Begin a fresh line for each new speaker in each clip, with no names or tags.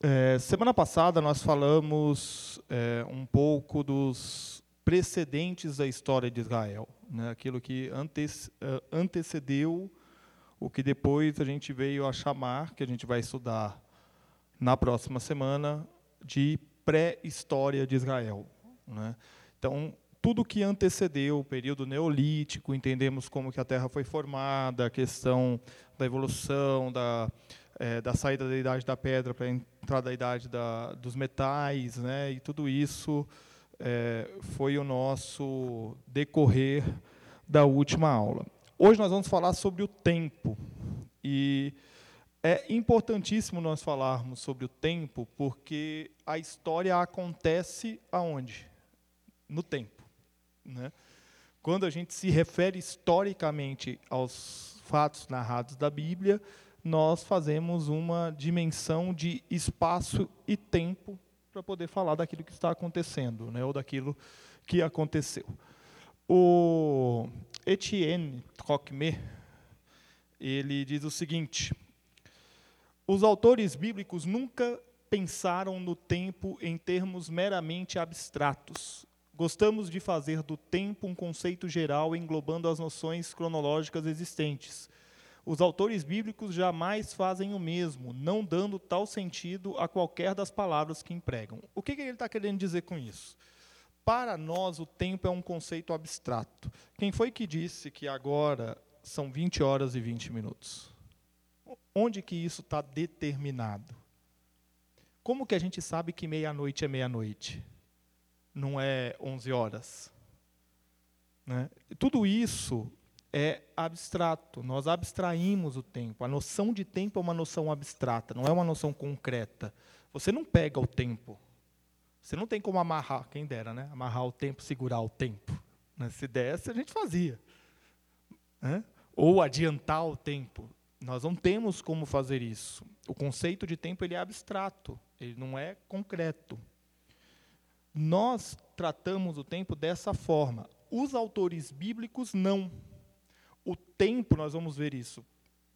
É, semana passada nós falamos é, um pouco dos precedentes da história de Israel, né, aquilo que é, antecedeu o que depois a gente veio a chamar, que a gente vai estudar na próxima semana, de pré-história de Israel. Né. Então, tudo que antecedeu o período neolítico, entendemos como que a Terra foi formada, a questão da evolução, da é, da saída da idade da pedra para a entrada da idade da, dos metais, né? E tudo isso é, foi o nosso decorrer da última aula. Hoje nós vamos falar sobre o tempo e é importantíssimo nós falarmos sobre o tempo porque a história acontece aonde? No tempo, né? Quando a gente se refere historicamente aos fatos narrados da Bíblia, nós fazemos uma dimensão de espaço e tempo para poder falar daquilo que está acontecendo, né, ou daquilo que aconteceu. O Etienne Trocmé, ele diz o seguinte: os autores bíblicos nunca pensaram no tempo em termos meramente abstratos. Gostamos de fazer do tempo um conceito geral englobando as noções cronológicas existentes os autores bíblicos jamais fazem o mesmo, não dando tal sentido a qualquer das palavras que empregam. O que, que ele está querendo dizer com isso? Para nós, o tempo é um conceito abstrato. Quem foi que disse que agora são 20 horas e 20 minutos? Onde que isso está determinado? Como que a gente sabe que meia-noite é meia-noite? Não é 11 horas? Né? Tudo isso é abstrato. Nós abstraímos o tempo. A noção de tempo é uma noção abstrata, não é uma noção concreta. Você não pega o tempo. Você não tem como amarrar, quem dera, né? Amarrar o tempo, segurar o tempo. Né? Se desse, a gente fazia. Né? Ou adiantar o tempo. Nós não temos como fazer isso. O conceito de tempo ele é abstrato, ele não é concreto. Nós tratamos o tempo dessa forma. Os autores bíblicos não. O tempo, nós vamos ver isso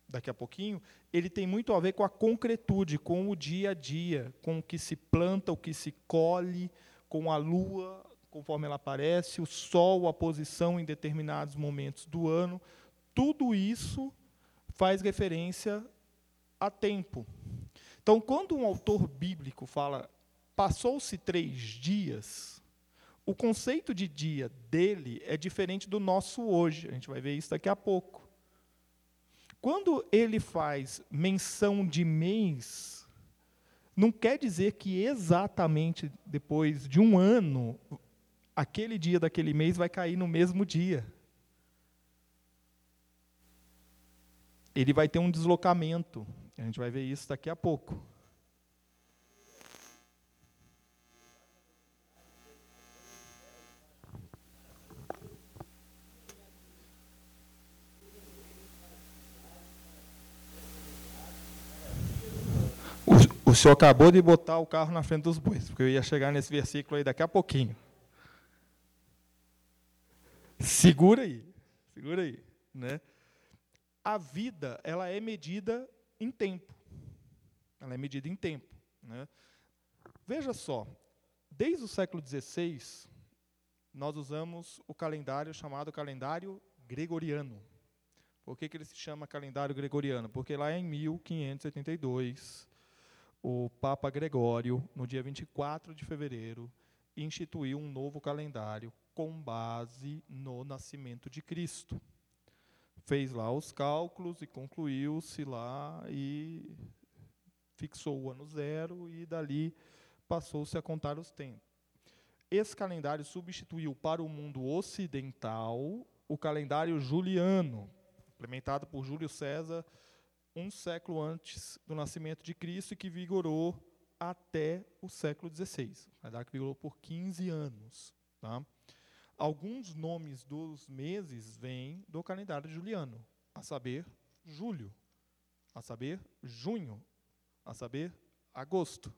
daqui a pouquinho, ele tem muito a ver com a concretude, com o dia a dia, com o que se planta, o que se colhe, com a lua, conforme ela aparece, o sol, a posição em determinados momentos do ano. Tudo isso faz referência a tempo. Então, quando um autor bíblico fala passou-se três dias, o conceito de dia dele é diferente do nosso hoje. A gente vai ver isso daqui a pouco. Quando ele faz menção de mês, não quer dizer que exatamente depois de um ano, aquele dia daquele mês vai cair no mesmo dia. Ele vai ter um deslocamento. A gente vai ver isso daqui a pouco. O senhor acabou de botar o carro na frente dos bois, porque eu ia chegar nesse versículo aí daqui a pouquinho. Segura aí, segura aí, né? A vida, ela é medida em tempo. Ela é medida em tempo, né? Veja só, desde o século XVI, nós usamos o calendário chamado calendário gregoriano. Por que, que ele se chama calendário gregoriano? Porque lá em 1582, o Papa Gregório, no dia 24 de fevereiro, instituiu um novo calendário com base no nascimento de Cristo. Fez lá os cálculos e concluiu-se lá e fixou o ano zero e dali passou-se a contar os tempos. Esse calendário substituiu para o mundo ocidental o calendário juliano, implementado por Júlio César um século antes do nascimento de Cristo e que vigorou até o século XVI. Vai dar que vigorou por 15 anos. Tá? Alguns nomes dos meses vêm do calendário juliano, a saber, julho, a saber, junho, a saber, agosto.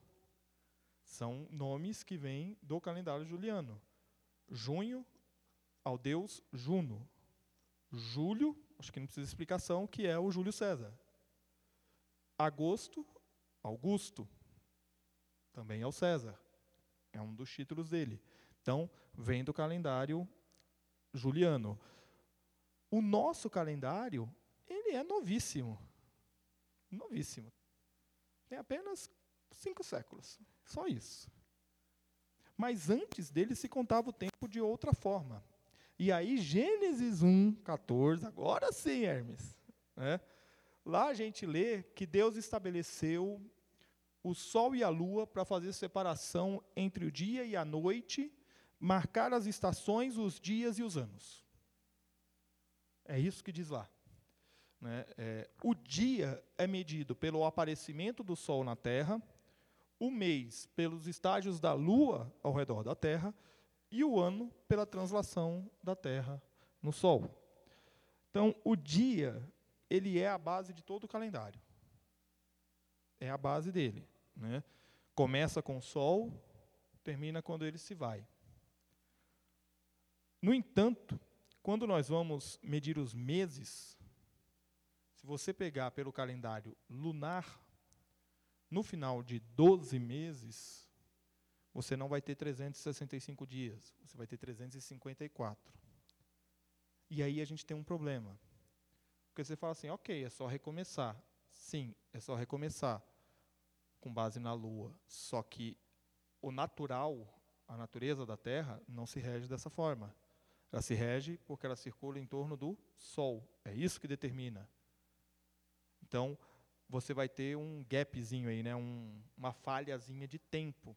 São nomes que vêm do calendário juliano. Junho, ao deus Juno. Julho, acho que não precisa de explicação, que é o Júlio César. Agosto, Augusto. Também é o César. É um dos títulos dele. Então, vem do calendário juliano. O nosso calendário, ele é novíssimo. Novíssimo. Tem apenas cinco séculos. Só isso. Mas antes dele se contava o tempo de outra forma. E aí, Gênesis 1, 14, agora sim, Hermes. Né? Lá a gente lê que Deus estabeleceu o sol e a lua para fazer separação entre o dia e a noite, marcar as estações, os dias e os anos. É isso que diz lá. Né? É, o dia é medido pelo aparecimento do sol na Terra, o mês pelos estágios da lua ao redor da Terra e o ano pela translação da Terra no Sol. Então, o dia, ele é a base de todo o calendário. É a base dele. Né? Começa com o Sol, termina quando ele se vai. No entanto, quando nós vamos medir os meses, se você pegar pelo calendário lunar, no final de 12 meses, você não vai ter 365 dias, você vai ter 354. E aí a gente tem um problema. Porque você fala assim, ok, é só recomeçar. Sim, é só recomeçar com base na Lua. Só que o natural, a natureza da Terra, não se rege dessa forma. Ela se rege porque ela circula em torno do Sol. É isso que determina. Então, você vai ter um gapzinho aí, né? um, uma falhazinha de tempo.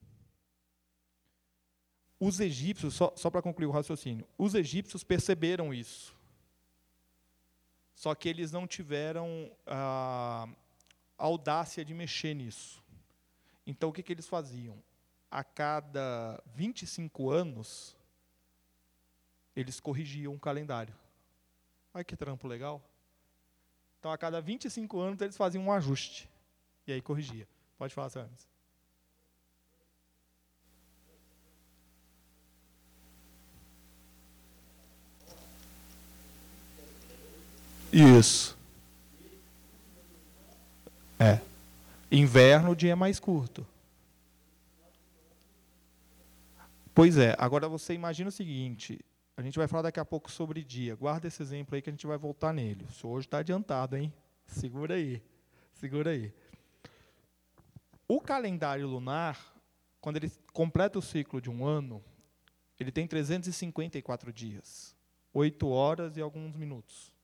Os egípcios, só, só para concluir o raciocínio, os egípcios perceberam isso. Só que eles não tiveram a, audácia de mexer nisso. Então, o que, que eles faziam? A cada 25 anos, eles corrigiam o calendário. Olha que trampo legal. Então, a cada 25 anos, eles faziam um ajuste. E aí corrigia. Pode falar, Sérgio. Isso. É. Inverno, o dia é mais curto. Pois é, agora você imagina o seguinte: a gente vai falar daqui a pouco sobre dia. Guarda esse exemplo aí que a gente vai voltar nele. Senhor hoje está adiantado, hein? Segura aí. Segura aí. O calendário lunar, quando ele completa o ciclo de um ano, ele tem 354 dias, 8 horas e alguns minutos.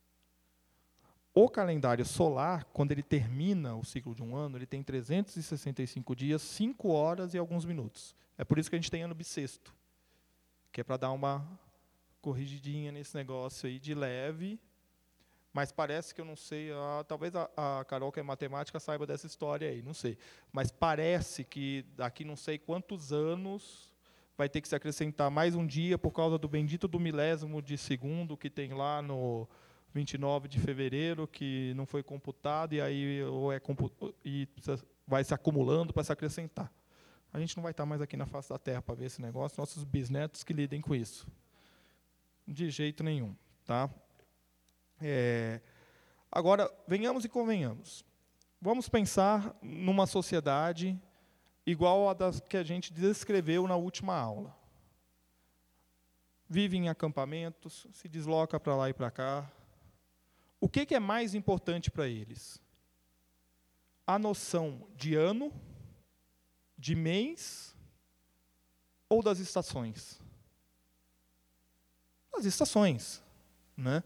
O calendário solar, quando ele termina o ciclo de um ano, ele tem 365 dias, 5 horas e alguns minutos. É por isso que a gente tem ano bissexto, que é para dar uma corrigidinha nesse negócio aí de leve. Mas parece que eu não sei, ah, talvez a, a Carol, que é matemática, saiba dessa história aí, não sei. Mas parece que daqui não sei quantos anos vai ter que se acrescentar mais um dia por causa do bendito do milésimo de segundo que tem lá no, 29 de fevereiro que não foi computado e aí ou é e vai se acumulando para se acrescentar. A gente não vai estar mais aqui na face da Terra para ver esse negócio, nossos bisnetos que lidem com isso. De jeito nenhum, tá? É, agora, venhamos e convenhamos. Vamos pensar numa sociedade igual a das que a gente descreveu na última aula. Vive em acampamentos, se desloca para lá e para cá, o que, que é mais importante para eles? A noção de ano, de mês ou das estações? As estações. Né?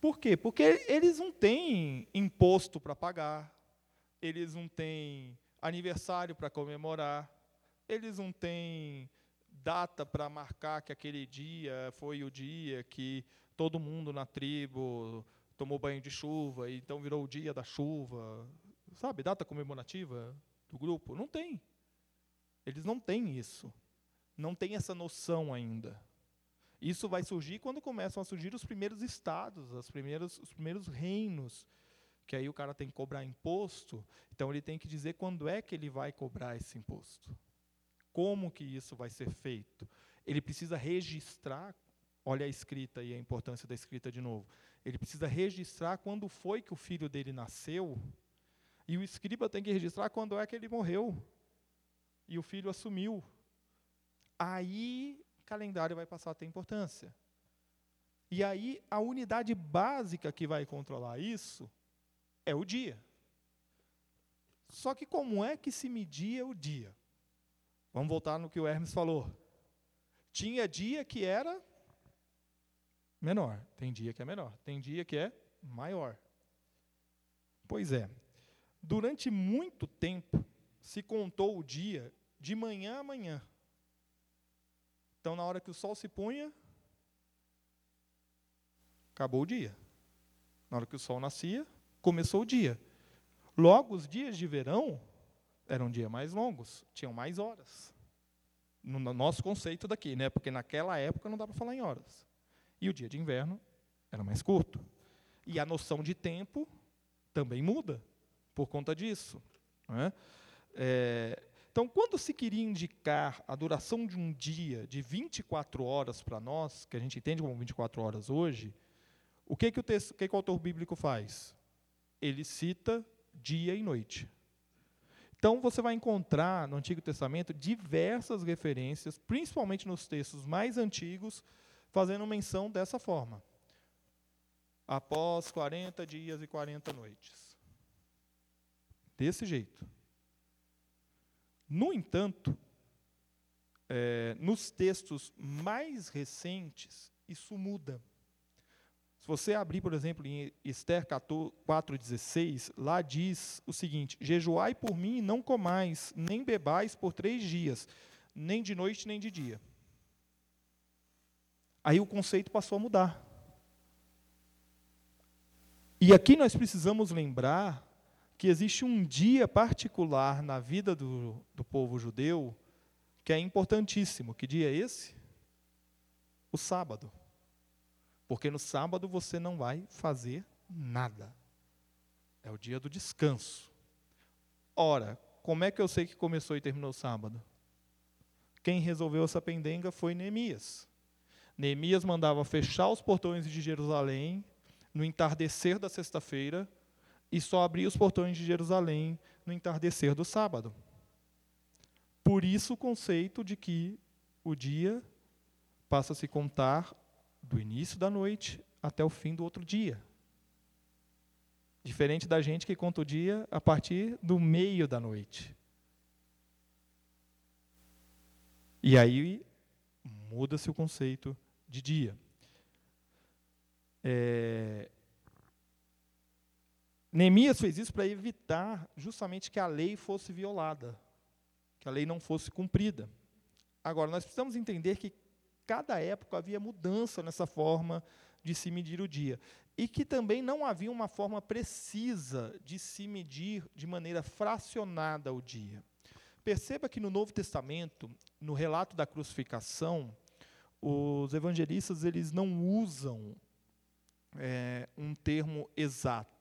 Por quê? Porque eles não têm imposto para pagar, eles não têm aniversário para comemorar, eles não têm data para marcar que aquele dia foi o dia que todo mundo na tribo tomou banho de chuva, e então virou o dia da chuva. Sabe, data comemorativa do grupo? Não tem. Eles não têm isso. Não tem essa noção ainda. Isso vai surgir quando começam a surgir os primeiros estados, as primeiras, os primeiros reinos, que aí o cara tem que cobrar imposto, então ele tem que dizer quando é que ele vai cobrar esse imposto. Como que isso vai ser feito? Ele precisa registrar, olha a escrita e a importância da escrita de novo. Ele precisa registrar quando foi que o filho dele nasceu, e o escriba tem que registrar quando é que ele morreu, e o filho assumiu. Aí calendário vai passar a ter importância. E aí, a unidade básica que vai controlar isso é o dia. Só que como é que se media o dia? Vamos voltar no que o Hermes falou. Tinha dia que era menor, tem dia que é menor, tem dia que é maior. Pois é, durante muito tempo se contou o dia de manhã a manhã. Então, na hora que o sol se punha, acabou o dia. Na hora que o sol nascia, começou o dia. Logo, os dias de verão eram dias mais longos, tinham mais horas. No nosso conceito daqui, né? porque naquela época não dá para falar em horas. E o dia de inverno era mais curto. E a noção de tempo também muda por conta disso. Não é? É, então, quando se queria indicar a duração de um dia de 24 horas para nós, que a gente entende como 24 horas hoje, o que, que, o, texto, o, que, que o autor bíblico faz? Ele cita dia e noite. Então, você vai encontrar no Antigo Testamento diversas referências, principalmente nos textos mais antigos, fazendo menção dessa forma. Após 40 dias e 40 noites. Desse jeito. No entanto, é, nos textos mais recentes, isso muda. Se você abrir, por exemplo, em Esther 4,16, lá diz o seguinte: Jejuai por mim e não comais, nem bebais por três dias, nem de noite nem de dia. Aí o conceito passou a mudar. E aqui nós precisamos lembrar que existe um dia particular na vida do, do povo judeu que é importantíssimo. Que dia é esse? O sábado. Porque no sábado você não vai fazer nada. É o dia do descanso. Ora, como é que eu sei que começou e terminou o sábado? Quem resolveu essa pendenga foi Neemias. Neemias mandava fechar os portões de Jerusalém no entardecer da sexta-feira e só abria os portões de Jerusalém no entardecer do sábado. Por isso o conceito de que o dia passa a se contar do início da noite até o fim do outro dia. Diferente da gente que conta o dia a partir do meio da noite. E aí muda-se o conceito de dia. É, Neemias fez isso para evitar justamente que a lei fosse violada, que a lei não fosse cumprida. Agora, nós precisamos entender que cada época havia mudança nessa forma de se medir o dia. E que também não havia uma forma precisa de se medir de maneira fracionada o dia. Perceba que no Novo Testamento, no relato da crucificação, os evangelistas eles não usam é, um termo exato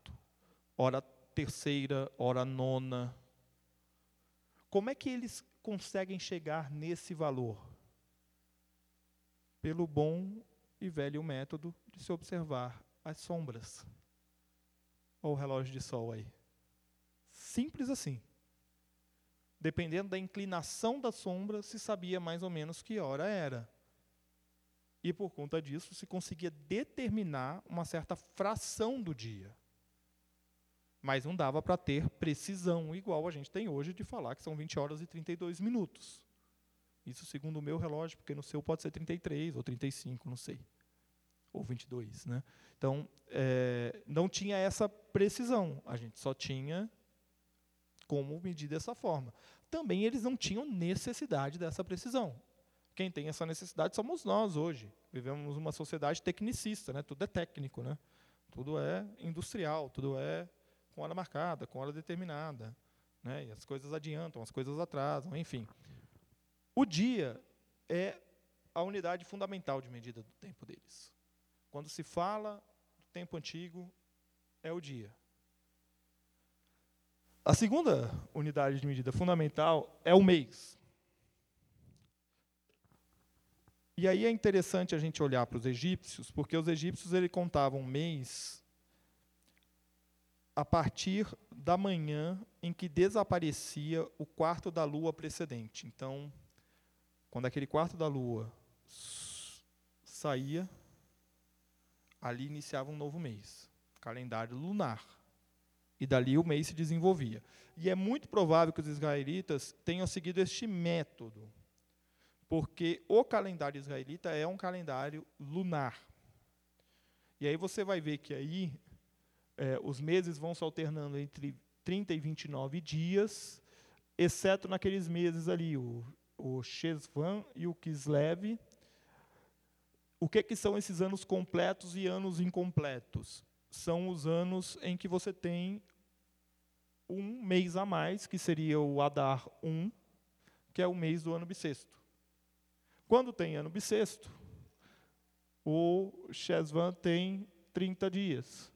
hora terceira, hora nona. Como é que eles conseguem chegar nesse valor? Pelo bom e velho método de se observar as sombras. Olha o relógio de sol aí. Simples assim. Dependendo da inclinação da sombra, se sabia mais ou menos que hora era. E por conta disso, se conseguia determinar uma certa fração do dia. Mas não dava para ter precisão igual a gente tem hoje de falar que são 20 horas e 32 minutos. Isso segundo o meu relógio, porque no seu pode ser 33 ou 35, não sei. Ou 22. Né? Então, é, não tinha essa precisão. A gente só tinha como medir dessa forma. Também eles não tinham necessidade dessa precisão. Quem tem essa necessidade somos nós hoje. Vivemos uma sociedade tecnicista, né? tudo é técnico. Né? tudo é industrial, tudo é com hora marcada, com hora determinada. Né? E as coisas adiantam, as coisas atrasam, enfim. O dia é a unidade fundamental de medida do tempo deles. Quando se fala do tempo antigo, é o dia. A segunda unidade de medida fundamental é o mês. E aí é interessante a gente olhar para os egípcios, porque os egípcios ele contavam mês a partir da manhã em que desaparecia o quarto da lua precedente. Então, quando aquele quarto da lua saía, ali iniciava um novo mês, calendário lunar. E dali o mês se desenvolvia. E é muito provável que os israelitas tenham seguido este método porque o calendário israelita é um calendário lunar. E aí você vai ver que aí é, os meses vão se alternando entre 30 e 29 dias, exceto naqueles meses ali, o, o Shesvan e o Kislev. O que, que são esses anos completos e anos incompletos? São os anos em que você tem um mês a mais, que seria o Adar 1, que é o mês do ano bissexto. Quando tem ano bissexto, o Shesvan tem 30 dias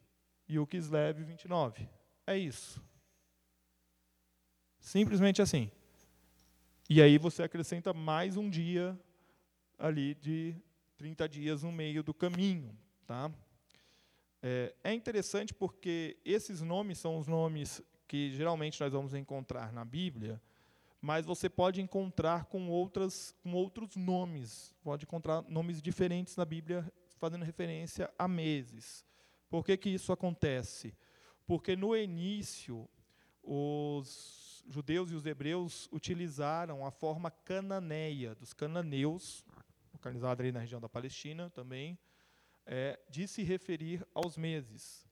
e o Kislev 29. É isso. Simplesmente assim. E aí você acrescenta mais um dia ali de 30 dias no meio do caminho. Tá? É, é interessante porque esses nomes são os nomes que geralmente nós vamos encontrar na Bíblia mas você pode encontrar com, outras, com outros nomes, pode encontrar nomes diferentes na Bíblia fazendo referência a meses. Por que, que isso acontece? Porque no início, os judeus e os hebreus utilizaram a forma cananeia dos cananeus, localizada ali na região da Palestina também, é, de se referir aos meses.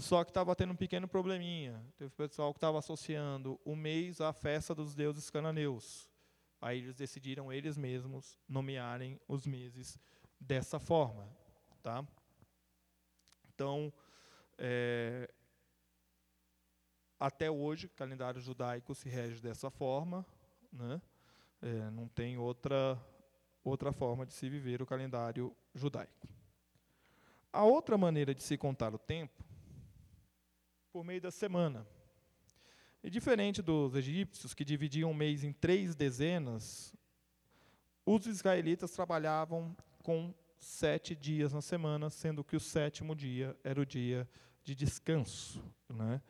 Só que estava tendo um pequeno probleminha. Teve pessoal que estava associando o mês à festa dos deuses cananeus. Aí eles decidiram eles mesmos nomearem os meses dessa forma, tá? Então, é, até hoje, o calendário judaico se rege dessa forma, né? É, não tem outra outra forma de se viver o calendário judaico. A outra maneira de se contar o tempo por meio da semana. E diferente dos egípcios, que dividiam o mês em três dezenas, os israelitas trabalhavam com sete dias na semana, sendo que o sétimo dia era o dia de descanso. Né?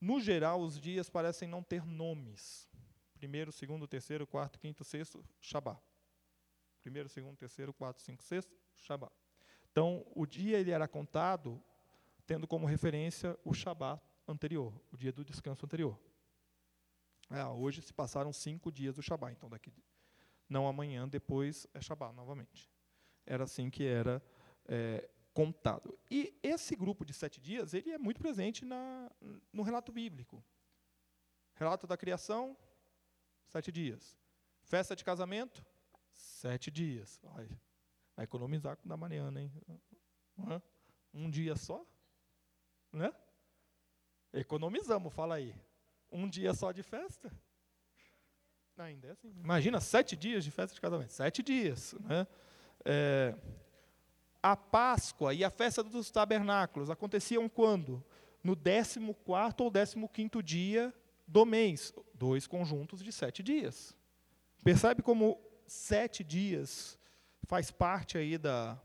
No geral, os dias parecem não ter nomes. Primeiro, segundo, terceiro, quarto, quinto, sexto, Shabá. Primeiro, segundo, terceiro, quarto, cinco, sexto, Shabá. Então, o dia ele era contado tendo como referência o Shabat anterior, o dia do descanso anterior. É, hoje se passaram cinco dias do Shabat, então daqui não amanhã, depois é Shabat novamente. Era assim que era é, contado. E esse grupo de sete dias ele é muito presente na, no relato bíblico. Relato da criação, sete dias. Festa de casamento, sete dias. Vai, vai economizar com da Mariana, hein? Um dia só? Né? Economizamos, fala aí. Um dia só de festa? Ainda é assim. Imagina, sete dias de festa de casamento. Sete dias. Né? É, a Páscoa e a festa dos tabernáculos aconteciam quando? No 14 ou 15 dia do mês. Dois conjuntos de sete dias. Percebe como sete dias faz parte aí da,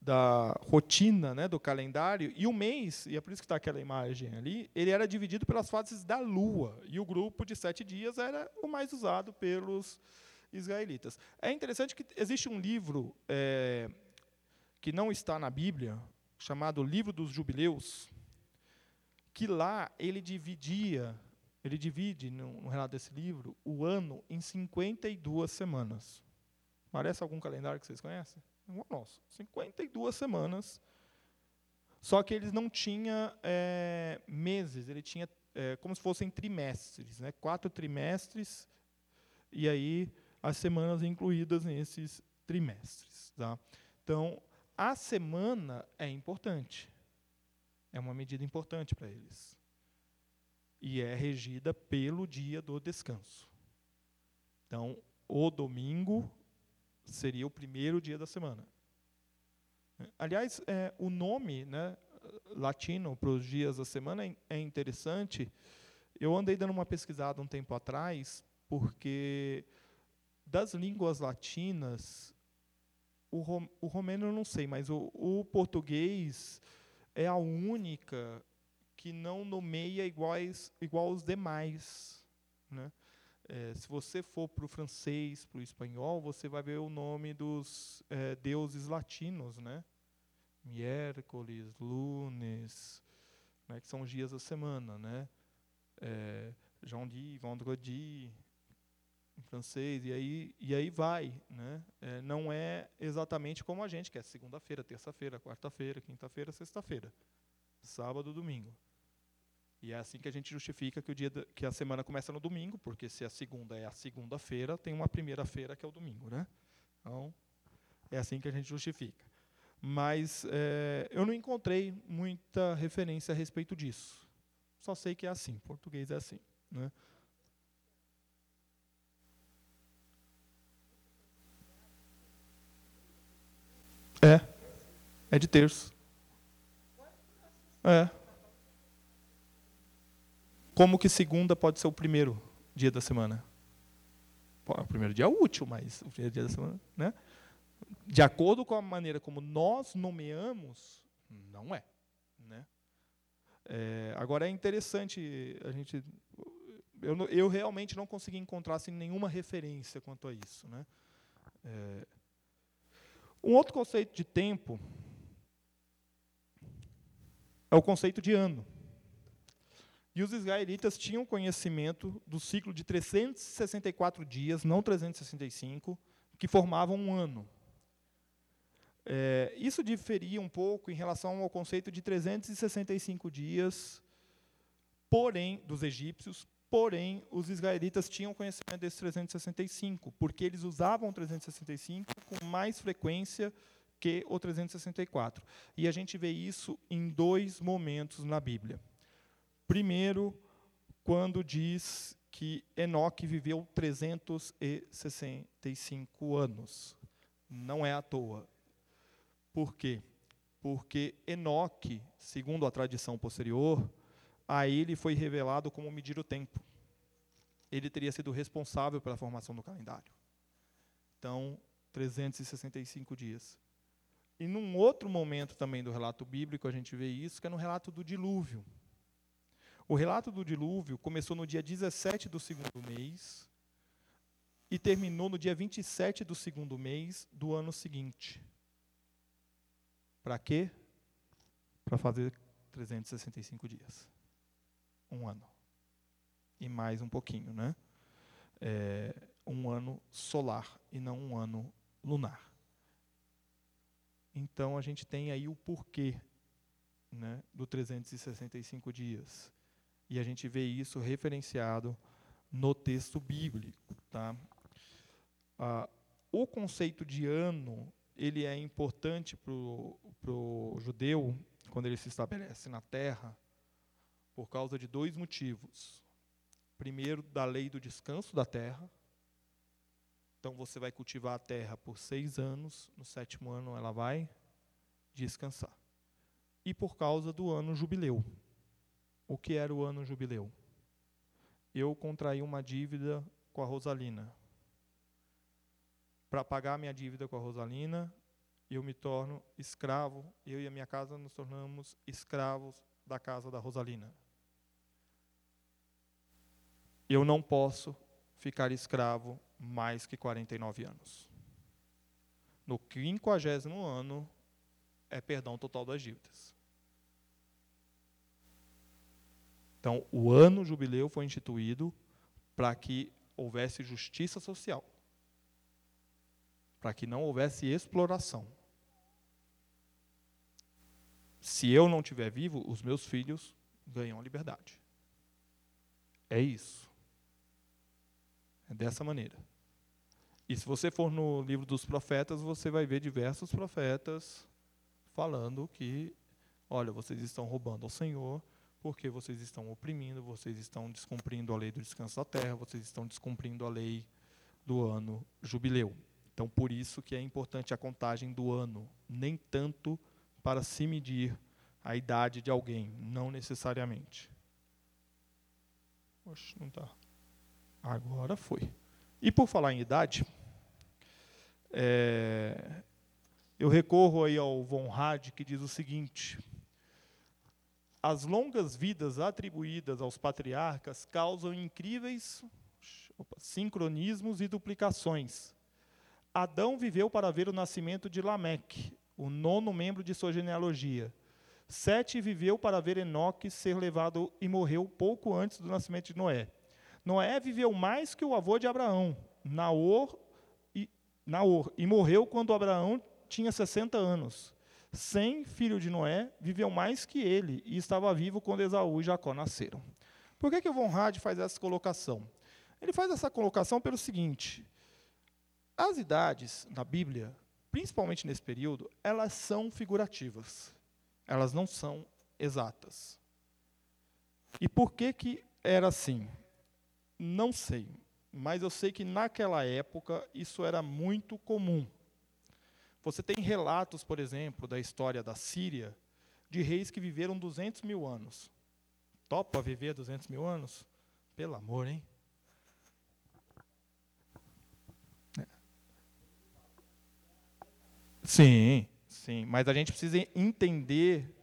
da rotina né, do calendário, e o mês, e é por isso que está aquela imagem ali, ele era dividido pelas fases da lua, e o grupo de sete dias era o mais usado pelos israelitas. É interessante que existe um livro é, que não está na Bíblia, chamado Livro dos Jubileus, que lá ele dividia, ele divide, no, no relato desse livro, o ano em 52 semanas. Parece algum calendário que vocês conhecem? Igual nosso. 52 semanas. Só que eles não tinham é, meses, ele tinha é, como se fossem trimestres, né? quatro trimestres, e aí as semanas incluídas nesses trimestres. Tá? Então, a semana é importante. É uma medida importante para eles. E é regida pelo dia do descanso. Então, o domingo seria o primeiro dia da semana. Aliás, é, o nome né, latino para os dias da semana é, é interessante. Eu andei dando uma pesquisada um tempo atrás, porque das línguas latinas, o, rom, o romeno eu não sei, mas o, o português é a única que não nomeia iguais, igual aos demais. Né? É, se você for para o francês, para o espanhol, você vai ver o nome dos é, deuses latinos, né? Miércoles, lunes, né, que são os dias da semana, né? É, jeudi, vendredi, em francês, e aí, e aí vai. Né? É, não é exatamente como a gente, que é segunda-feira, terça-feira, quarta-feira, quinta-feira, sexta-feira, sábado, domingo. E é assim que a gente justifica que, o dia que a semana começa no domingo, porque se a segunda é a segunda-feira, tem uma primeira-feira que é o domingo. Né? Então, é assim que a gente justifica. Mas é, eu não encontrei muita referência a respeito disso. Só sei que é assim, português é assim. Né? É. É de terço. É. Como que segunda pode ser o primeiro dia da semana? O primeiro dia é útil, mas o primeiro dia da semana, né? De acordo com a maneira como nós nomeamos, não é, né? É, agora é interessante a gente, eu, eu realmente não consegui encontrar assim, nenhuma referência quanto a isso, né? É, um outro conceito de tempo é o conceito de ano. E os israelitas tinham conhecimento do ciclo de 364 dias, não 365, que formavam um ano. É, isso diferia um pouco em relação ao conceito de 365 dias, porém, dos egípcios, porém, os israelitas tinham conhecimento desses 365, porque eles usavam o 365 com mais frequência que o 364. E a gente vê isso em dois momentos na Bíblia. Primeiro, quando diz que Enoque viveu 365 anos. Não é à toa. Por quê? Porque Enoque, segundo a tradição posterior, a ele foi revelado como medir o tempo. Ele teria sido responsável pela formação do calendário. Então, 365 dias. E num outro momento também do relato bíblico, a gente vê isso, que é no relato do dilúvio. O relato do dilúvio começou no dia 17 do segundo mês e terminou no dia 27 do segundo mês do ano seguinte. Para quê? Para fazer 365 dias. Um ano. E mais um pouquinho, né? É, um ano solar e não um ano lunar. Então a gente tem aí o porquê né, do 365 dias. E a gente vê isso referenciado no texto bíblico. Tá? Ah, o conceito de ano ele é importante para o judeu, quando ele se estabelece na terra, por causa de dois motivos. Primeiro, da lei do descanso da terra. Então, você vai cultivar a terra por seis anos, no sétimo ano ela vai descansar. E por causa do ano jubileu. O que era o ano jubileu? Eu contraí uma dívida com a Rosalina. Para pagar minha dívida com a Rosalina, eu me torno escravo, eu e a minha casa nos tornamos escravos da casa da Rosalina. Eu não posso ficar escravo mais que 49 anos. No quinquagésimo ano é perdão total das dívidas. Então, o ano jubileu foi instituído para que houvesse justiça social, para que não houvesse exploração. Se eu não estiver vivo, os meus filhos ganham liberdade. É isso. É dessa maneira. E se você for no livro dos profetas, você vai ver diversos profetas falando que, olha, vocês estão roubando ao Senhor, porque vocês estão oprimindo, vocês estão descumprindo a lei do descanso da terra, vocês estão descumprindo a lei do ano jubileu. Então, por isso que é importante a contagem do ano, nem tanto para se medir a idade de alguém, não necessariamente. Oxe, não está. Agora foi. E por falar em idade, é, eu recorro aí ao Von Had, que diz o seguinte: as longas vidas atribuídas aos patriarcas causam incríveis opa, sincronismos e duplicações. Adão viveu para ver o nascimento de Lameque, o nono membro de sua genealogia. Sete viveu para ver Enoque ser levado e morreu pouco antes do nascimento de Noé. Noé viveu mais que o avô de Abraão, Naor, e, Naor, e morreu quando Abraão tinha 60 anos. Sem, filho de Noé, viveu mais que ele e estava vivo quando Esaú e Jacó nasceram. Por que, que o Von Had faz essa colocação? Ele faz essa colocação pelo seguinte: as idades na Bíblia, principalmente nesse período, elas são figurativas. Elas não são exatas. E por que, que era assim? Não sei, mas eu sei que naquela época isso era muito comum. Você tem relatos, por exemplo, da história da Síria, de reis que viveram 200 mil anos. Topa viver 200 mil anos? Pelo amor, hein? É. Sim, sim, mas a gente precisa entender.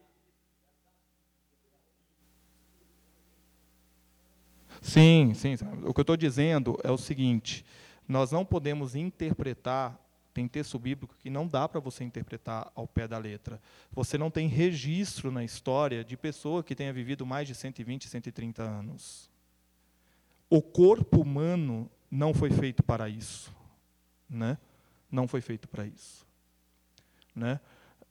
Sim, sim. O que eu estou dizendo é o seguinte: nós não podemos interpretar tem texto bíblico que não dá para você interpretar ao pé da letra. Você não tem registro na história de pessoa que tenha vivido mais de 120, 130 anos. O corpo humano não foi feito para isso, né? Não foi feito para isso, né?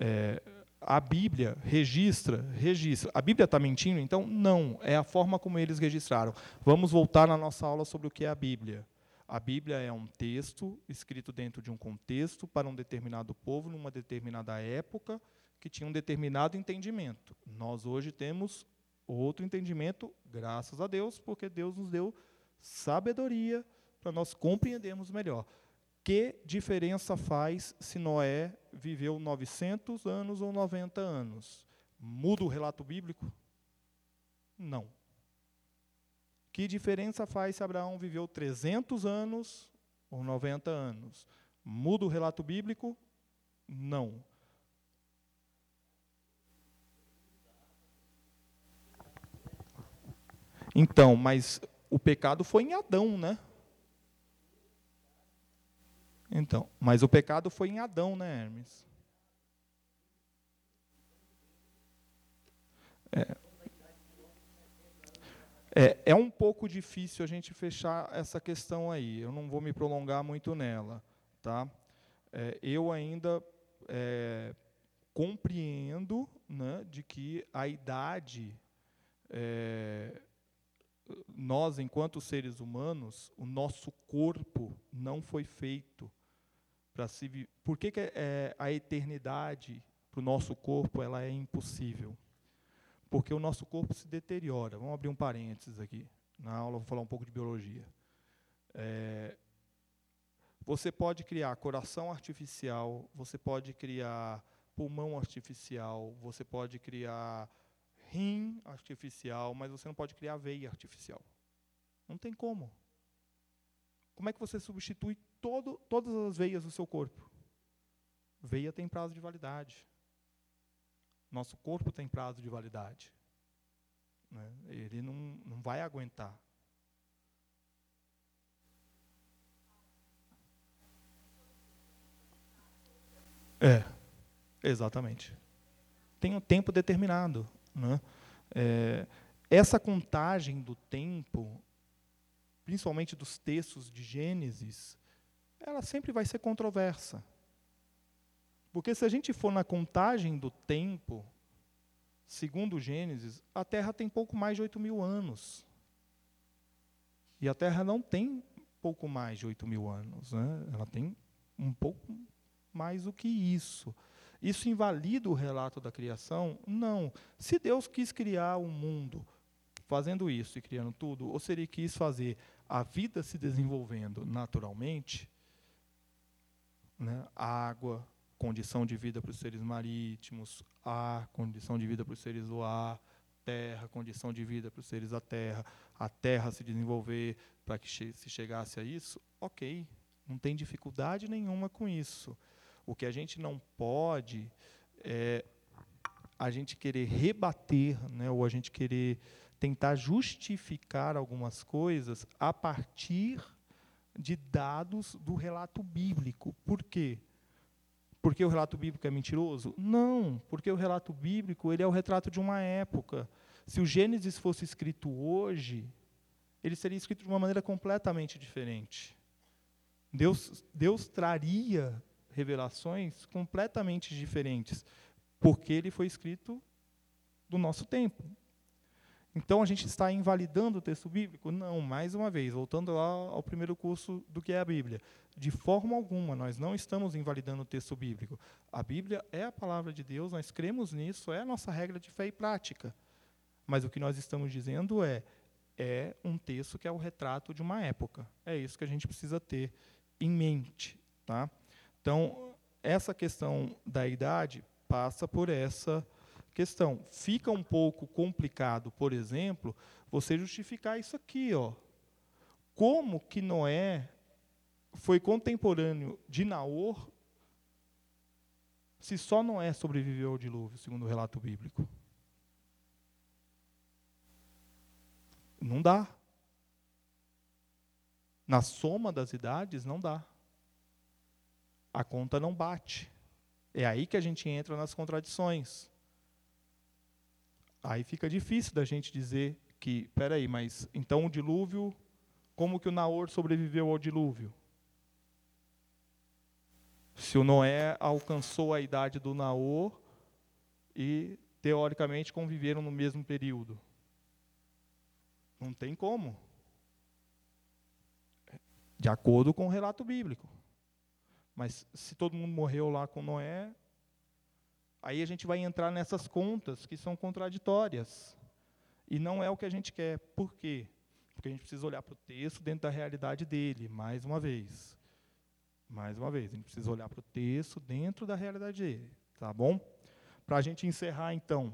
É, a Bíblia registra, registra. A Bíblia está mentindo? Então, não. É a forma como eles registraram. Vamos voltar na nossa aula sobre o que é a Bíblia. A Bíblia é um texto escrito dentro de um contexto para um determinado povo, numa determinada época, que tinha um determinado entendimento. Nós hoje temos outro entendimento, graças a Deus, porque Deus nos deu sabedoria para nós compreendermos melhor. Que diferença faz se Noé viveu 900 anos ou 90 anos? Muda o relato bíblico? Não. Que diferença faz se Abraão viveu 300 anos ou 90 anos? Muda o relato bíblico? Não. Então, mas o pecado foi em Adão, né? Então, mas o pecado foi em Adão, né, Hermes? É, é um pouco difícil a gente fechar essa questão aí. Eu não vou me prolongar muito nela, tá? É, eu ainda é, compreendo, né, de que a idade é, nós, enquanto seres humanos, o nosso corpo não foi feito para se. Por que, que é, a eternidade para o nosso corpo ela é impossível? Porque o nosso corpo se deteriora. Vamos abrir um parênteses aqui. Na aula vou falar um pouco de biologia. É, você pode criar coração artificial, você pode criar pulmão artificial, você pode criar rim artificial, mas você não pode criar veia artificial. Não tem como. Como é que você substitui todo, todas as veias do seu corpo? Veia tem prazo de validade. Nosso corpo tem prazo de validade. Né? Ele não, não vai aguentar. É, exatamente. Tem um tempo determinado. Né? É, essa contagem do tempo, principalmente dos textos de Gênesis, ela sempre vai ser controversa. Porque se a gente for na contagem do tempo, segundo Gênesis, a Terra tem pouco mais de 8 mil anos. E a Terra não tem pouco mais de 8 mil anos. Né? Ela tem um pouco mais do que isso. Isso invalida o relato da criação? Não. Se Deus quis criar o um mundo fazendo isso e criando tudo, ou se ele quis fazer a vida se desenvolvendo naturalmente, né, água, condição de vida para os seres marítimos, ar, condição de vida para os seres do ar, terra, condição de vida para os seres da terra, a terra se desenvolver para que se chegasse a isso, ok, não tem dificuldade nenhuma com isso. O que a gente não pode é a gente querer rebater, né, ou a gente querer tentar justificar algumas coisas a partir de dados do relato bíblico. Por quê? Porque o relato bíblico é mentiroso? Não, porque o relato bíblico ele é o retrato de uma época. Se o Gênesis fosse escrito hoje, ele seria escrito de uma maneira completamente diferente. Deus, Deus traria revelações completamente diferentes, porque ele foi escrito do nosso tempo. Então a gente está invalidando o texto bíblico? Não, mais uma vez, voltando lá ao primeiro curso do que é a Bíblia. De forma alguma, nós não estamos invalidando o texto bíblico. A Bíblia é a palavra de Deus, nós cremos nisso, é a nossa regra de fé e prática. Mas o que nós estamos dizendo é, é um texto que é o retrato de uma época. É isso que a gente precisa ter em mente. Tá? Então, essa questão da idade passa por essa questão. Fica um pouco complicado, por exemplo, você justificar isso aqui, ó. Como que Noé foi contemporâneo de Naor se só Noé sobreviveu ao dilúvio, segundo o relato bíblico? Não dá. Na soma das idades, não dá. A conta não bate. É aí que a gente entra nas contradições. Aí fica difícil da gente dizer que, peraí, mas então o dilúvio, como que o Naor sobreviveu ao dilúvio? Se o Noé alcançou a idade do Naor e, teoricamente, conviveram no mesmo período. Não tem como. De acordo com o relato bíblico. Mas se todo mundo morreu lá com Noé, Aí a gente vai entrar nessas contas que são contraditórias. E não é o que a gente quer. Por quê? Porque a gente precisa olhar para o texto dentro da realidade dele, mais uma vez. Mais uma vez, a gente precisa olhar para o texto dentro da realidade dele. Tá bom? Para a gente encerrar, então.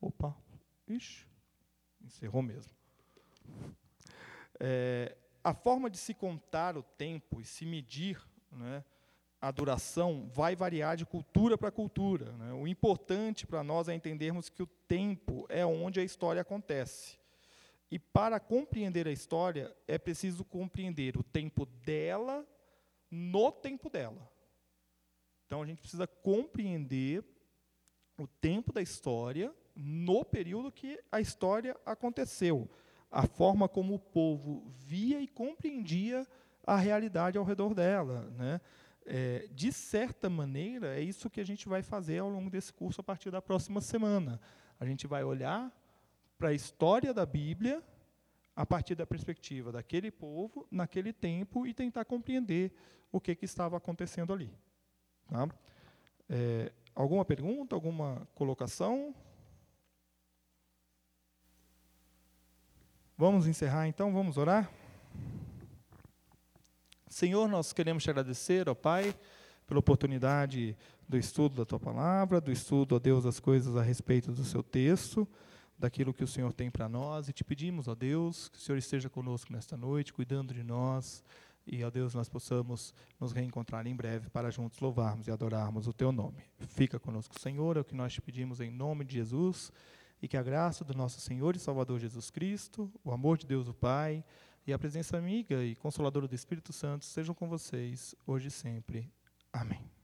Opa, ixi, encerrou mesmo. É, a forma de se contar o tempo e se medir né, a duração vai variar de cultura para cultura. Né? O importante para nós é entendermos que o tempo é onde a história acontece. E para compreender a história, é preciso compreender o tempo dela no tempo dela. Então a gente precisa compreender o tempo da história no período que a história aconteceu, a forma como o povo via e compreendia a realidade ao redor dela, né? É, de certa maneira, é isso que a gente vai fazer ao longo desse curso a partir da próxima semana. A gente vai olhar para a história da Bíblia a partir da perspectiva daquele povo, naquele tempo, e tentar compreender o que, que estava acontecendo ali. Tá? É, alguma pergunta, alguma colocação? Vamos encerrar então, vamos orar? Senhor, nós queremos te agradecer, ó Pai, pela oportunidade do estudo da tua palavra, do estudo, ó Deus, das coisas a respeito do seu texto, daquilo que o Senhor tem para nós, e te pedimos, ó Deus, que o Senhor esteja conosco nesta noite, cuidando de nós, e, ó Deus, nós possamos nos reencontrar em breve para juntos louvarmos e adorarmos o teu nome. Fica conosco, Senhor, é o que nós te pedimos em nome de Jesus, e que a graça do nosso Senhor e Salvador Jesus Cristo, o amor de Deus o Pai, e a presença amiga e consoladora do Espírito Santo sejam com vocês, hoje e sempre. Amém.